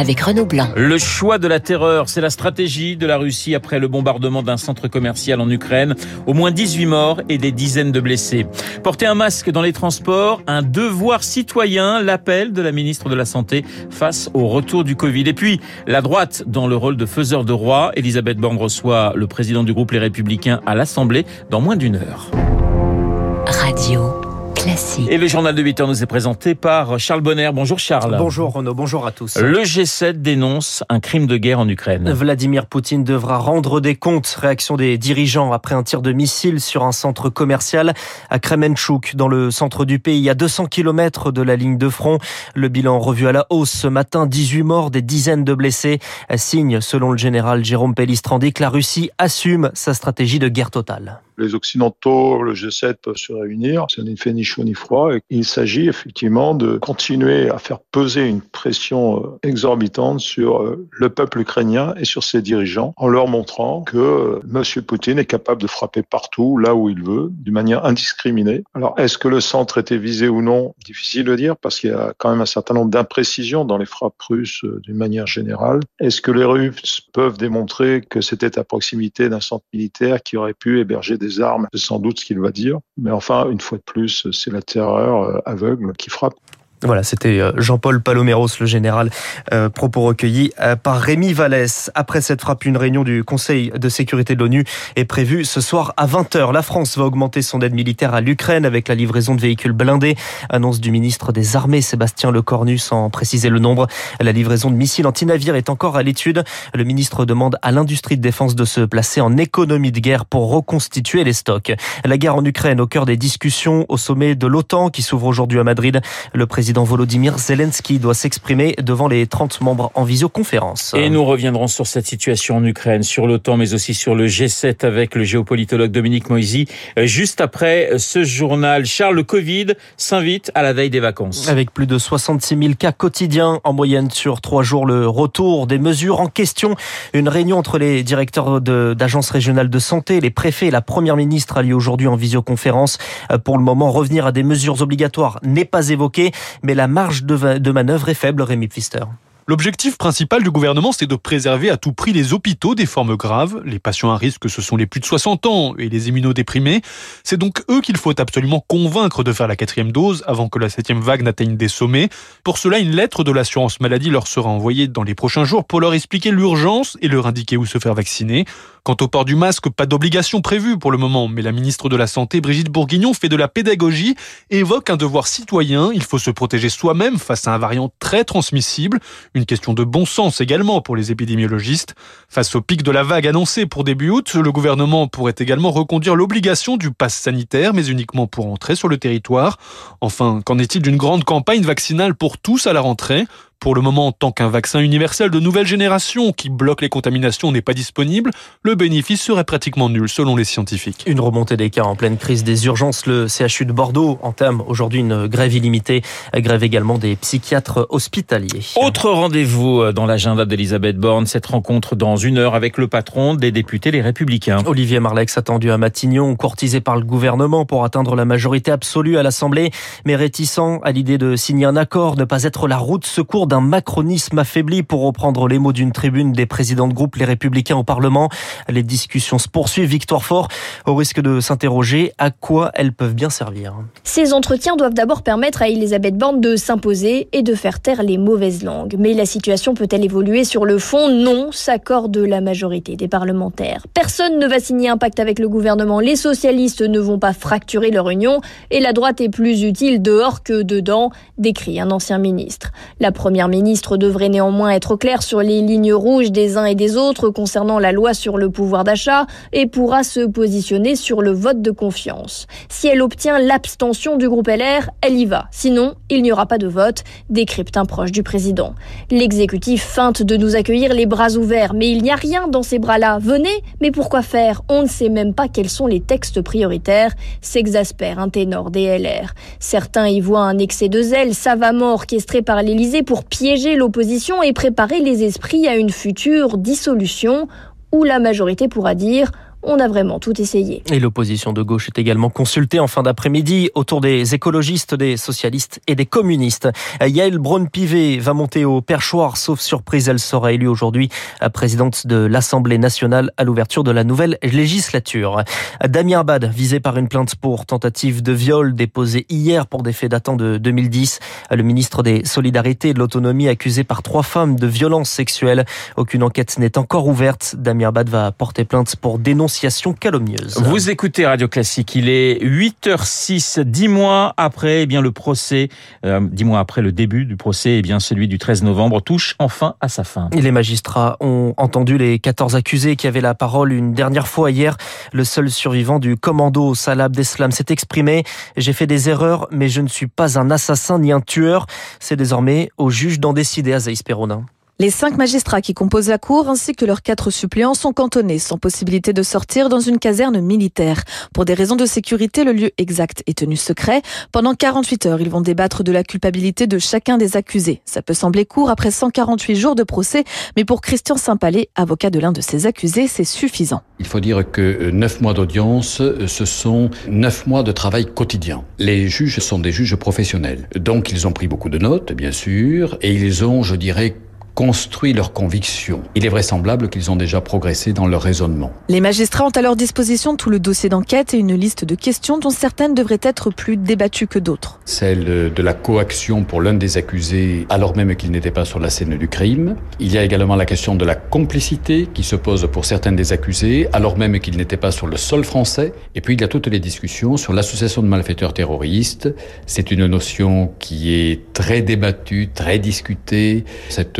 avec Renaud Blanc. Le choix de la terreur, c'est la stratégie de la Russie après le bombardement d'un centre commercial en Ukraine. Au moins 18 morts et des dizaines de blessés. Porter un masque dans les transports, un devoir citoyen, l'appel de la ministre de la Santé face au retour du Covid. Et puis, la droite dans le rôle de faiseur de roi. Elisabeth Borne reçoit le président du groupe Les Républicains à l'Assemblée dans moins d'une heure. Radio. Classique. Et le journal de 8 heures nous est présenté par Charles Bonner. Bonjour Charles. Bonjour Renaud, bonjour à tous. Le G7 dénonce un crime de guerre en Ukraine. Vladimir Poutine devra rendre des comptes. Réaction des dirigeants après un tir de missile sur un centre commercial à Kremenchuk, dans le centre du pays, à 200 km de la ligne de front. Le bilan revu à la hausse ce matin, 18 morts, des dizaines de blessés. Signe, selon le général Jérôme Pellistrandi, que la Russie assume sa stratégie de guerre totale les Occidentaux, le G7 peuvent se réunir. Ça n'est fait ni chaud ni froid. Il s'agit effectivement de continuer à faire peser une pression euh, exorbitante sur euh, le peuple ukrainien et sur ses dirigeants en leur montrant que euh, M. Poutine est capable de frapper partout, là où il veut, d'une manière indiscriminée. Alors, est-ce que le centre était visé ou non? Difficile de dire parce qu'il y a quand même un certain nombre d'imprécisions dans les frappes russes d'une manière générale. Est-ce que les Russes peuvent démontrer que c'était à proximité d'un centre militaire qui aurait pu héberger des armes, c'est sans doute ce qu'il va dire. Mais enfin, une fois de plus, c'est la terreur euh, aveugle qui frappe. Voilà, c'était euh, Jean-Paul Paloméros, le général, euh, propos recueillis euh, par Rémi Vallès. Après cette frappe, une réunion du Conseil de sécurité de l'ONU est prévue ce soir à 20h. La France va augmenter son aide militaire à l'Ukraine avec la livraison de véhicules blindés. Annonce du ministre des Armées, Sébastien Lecornu, sans préciser le nombre. La livraison de missiles anti-navires est encore à l'étude. Le ministre demande à l'industrie de défense de se placer en économie de guerre pour reconstituer les stocks. La guerre en Ukraine au cœur des discussions au sommet de l'OTAN qui s'ouvre aujourd'hui à Madrid. Président Volodymyr Zelensky doit s'exprimer devant les 30 membres en visioconférence. Et nous reviendrons sur cette situation en Ukraine, sur l'OTAN, mais aussi sur le G7 avec le géopolitologue Dominique Moisy. Euh, juste après ce journal, Charles, le Covid s'invite à la veille des vacances. Avec plus de 66 000 cas quotidiens en moyenne sur trois jours, le retour des mesures en question. Une réunion entre les directeurs d'agences régionales de santé, les préfets et la première ministre a lieu aujourd'hui en visioconférence. Euh, pour le moment, revenir à des mesures obligatoires n'est pas évoqué mais la marge de, manœuvre est faible, Rémi Pfister. L'objectif principal du gouvernement, c'est de préserver à tout prix les hôpitaux des formes graves. Les patients à risque, ce sont les plus de 60 ans et les immunodéprimés. C'est donc eux qu'il faut absolument convaincre de faire la quatrième dose avant que la septième vague n'atteigne des sommets. Pour cela, une lettre de l'assurance maladie leur sera envoyée dans les prochains jours pour leur expliquer l'urgence et leur indiquer où se faire vacciner. Quant au port du masque, pas d'obligation prévue pour le moment, mais la ministre de la Santé, Brigitte Bourguignon, fait de la pédagogie et évoque un devoir citoyen. Il faut se protéger soi-même face à un variant très transmissible. Question de bon sens également pour les épidémiologistes. Face au pic de la vague annoncé pour début août, le gouvernement pourrait également reconduire l'obligation du pass sanitaire, mais uniquement pour entrer sur le territoire. Enfin, qu'en est-il d'une grande campagne vaccinale pour tous à la rentrée? Pour le moment, tant qu'un vaccin universel de nouvelle génération qui bloque les contaminations n'est pas disponible, le bénéfice serait pratiquement nul selon les scientifiques. Une remontée des cas en pleine crise des urgences. Le CHU de Bordeaux entame aujourd'hui une grève illimitée, grève également des psychiatres hospitaliers. Autre rendez-vous euh, dans l'agenda d'Elisabeth Borne, cette rencontre dans une heure avec le patron des députés Les Républicains. Olivier Marlex attendu à Matignon, courtisé par le gouvernement pour atteindre la majorité absolue à l'Assemblée, mais réticent à l'idée de signer un accord, ne pas être la route secours d'un macronisme affaibli, pour reprendre les mots d'une tribune des présidents de groupe Les Républicains au Parlement. Les discussions se poursuivent. Victoire Fort, au risque de s'interroger à quoi elles peuvent bien servir. Ces entretiens doivent d'abord permettre à Elisabeth Borne de s'imposer et de faire taire les mauvaises langues. Mais la situation peut-elle évoluer sur le fond? Non, s'accorde la majorité des parlementaires. Personne ne va signer un pacte avec le gouvernement. Les socialistes ne vont pas fracturer leur union et la droite est plus utile dehors que dedans, décrit un ancien ministre. La première Première ministre devrait néanmoins être claire sur les lignes rouges des uns et des autres concernant la loi sur le pouvoir d'achat et pourra se positionner sur le vote de confiance. Si elle obtient l'abstention du groupe LR, elle y va. Sinon, il n'y aura pas de vote, décrypte un proche du président. L'exécutif feinte de nous accueillir les bras ouverts, mais il n'y a rien dans ces bras-là. Venez, mais pourquoi faire? On ne sait même pas quels sont les textes prioritaires, s'exaspère un ténor des LR. Certains y voient un excès de zèle savamment orchestré par l'Élysée pour piéger l'opposition et préparer les esprits à une future dissolution où la majorité pourra dire on a vraiment tout essayé. Et l'opposition de gauche est également consultée en fin d'après-midi autour des écologistes, des socialistes et des communistes. Yael Braun-Pivet va monter au perchoir, sauf surprise, elle sera élue aujourd'hui présidente de l'Assemblée nationale à l'ouverture de la nouvelle législature. Damien Abad, visé par une plainte pour tentative de viol déposée hier pour des faits datant de 2010. Le ministre des Solidarités et de l'Autonomie accusé par trois femmes de violences sexuelles. Aucune enquête n'est encore ouverte. Damien Abad va porter plainte pour dénoncer Vous écoutez Radio Classique, il est 8h06, dix mois après eh bien, le procès, euh, dix mois après le début du procès, eh bien, celui du 13 novembre touche enfin à sa fin. Les magistrats ont entendu les 14 accusés qui avaient la parole une dernière fois hier. Le seul survivant du commando Salah Abdeslam s'est exprimé. J'ai fait des erreurs, mais je ne suis pas un assassin ni un tueur. C'est désormais au juge d'en décider, à Peronin. Les cinq magistrats qui composent la cour ainsi que leurs quatre suppléants sont cantonnés sans possibilité de sortir dans une caserne militaire. Pour des raisons de sécurité, le lieu exact est tenu secret. Pendant 48 heures, ils vont débattre de la culpabilité de chacun des accusés. Ça peut sembler court après 148 jours de procès, mais pour Christian Saint-Palais, avocat de l'un de ces accusés, c'est suffisant. Il faut dire que euh, neuf mois d'audience, euh, ce sont neuf mois de travail quotidien. Les juges sont des juges professionnels. Donc ils ont pris beaucoup de notes, bien sûr, et ils ont, je dirais, construit leurs convictions. Il est vraisemblable qu'ils ont déjà progressé dans leur raisonnement. Les magistrats ont à leur disposition tout le dossier d'enquête et une liste de questions dont certaines devraient être plus débattues que d'autres. Celle de la coaction pour l'un des accusés alors même qu'il n'était pas sur la scène du crime. Il y a également la question de la complicité qui se pose pour certains des accusés alors même qu'ils n'étaient pas sur le sol français. Et puis il y a toutes les discussions sur l'association de malfaiteurs terroristes. C'est une notion qui est très débattue, très discutée. Cette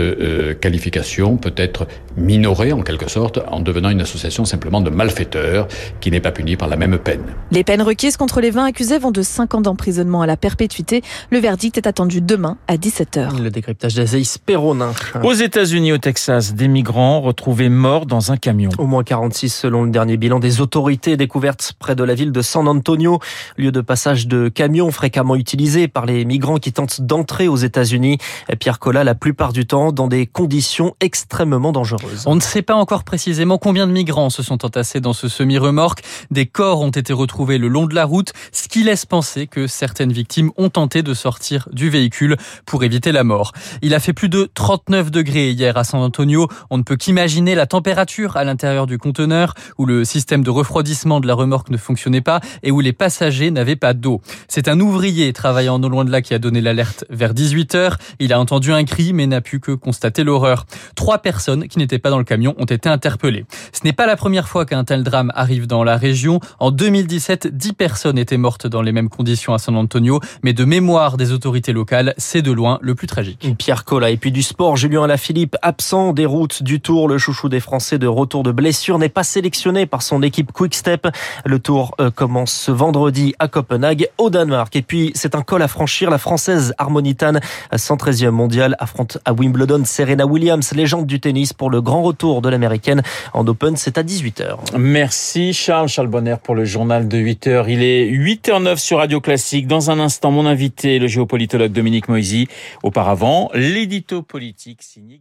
qualification peut être minorée en quelque sorte en devenant une association simplement de malfaiteurs qui n'est pas punie par la même peine. Les peines requises contre les 20 accusés vont de 5 ans d'emprisonnement à la perpétuité. Le verdict est attendu demain à 17h. Le décryptage d'Azaïs Perronin. Aux États-Unis, au Texas, des migrants retrouvés morts dans un camion. Au moins 46 selon le dernier bilan des autorités découvertes près de la ville de San Antonio, lieu de passage de camions fréquemment utilisé par les migrants qui tentent d'entrer aux États-Unis. Pierre Collat, la plupart du temps dans des conditions extrêmement dangereuses. On ne sait pas encore précisément combien de migrants se sont entassés dans ce semi-remorque. Des corps ont été retrouvés le long de la route, ce qui laisse penser que certaines victimes ont tenté de sortir du véhicule pour éviter la mort. Il a fait plus de 39 degrés hier à San Antonio. On ne peut qu'imaginer la température à l'intérieur du conteneur où le système de refroidissement de la remorque ne fonctionnait pas et où les passagers n'avaient pas d'eau. C'est un ouvrier travaillant non loin de là qui a donné l'alerte vers 18 heures. Il a entendu un cri mais n'a pu que constater l'horreur. Trois personnes qui n'étaient pas dans le camion ont été interpellées. Ce n'est pas la première fois qu'un tel drame arrive dans la région. En 2017, dix personnes étaient mortes dans les mêmes conditions à San Antonio, mais de mémoire des autorités locales, c'est de loin le plus tragique. Pierre Collat et puis du sport, Julien Alaphilippe, absent des routes du Tour, le chouchou des Français de retour de blessure n'est pas sélectionné par son équipe Quick Step. Le Tour euh, commence ce vendredi à Copenhague, au Danemark. Et puis c'est un col à franchir. La Française Harmonitane, 113e mondiale, affronte à Wimbledon Serena Williams, légende du tennis, pour grand retour de l'américaine en Open. C'est à 18h. Merci Charles, Charles Bonner pour le journal de 8h. Il est 8h09 sur Radio Classique. Dans un instant, mon invité, le géopolitologue Dominique Moisy. Auparavant, l'édito politique signé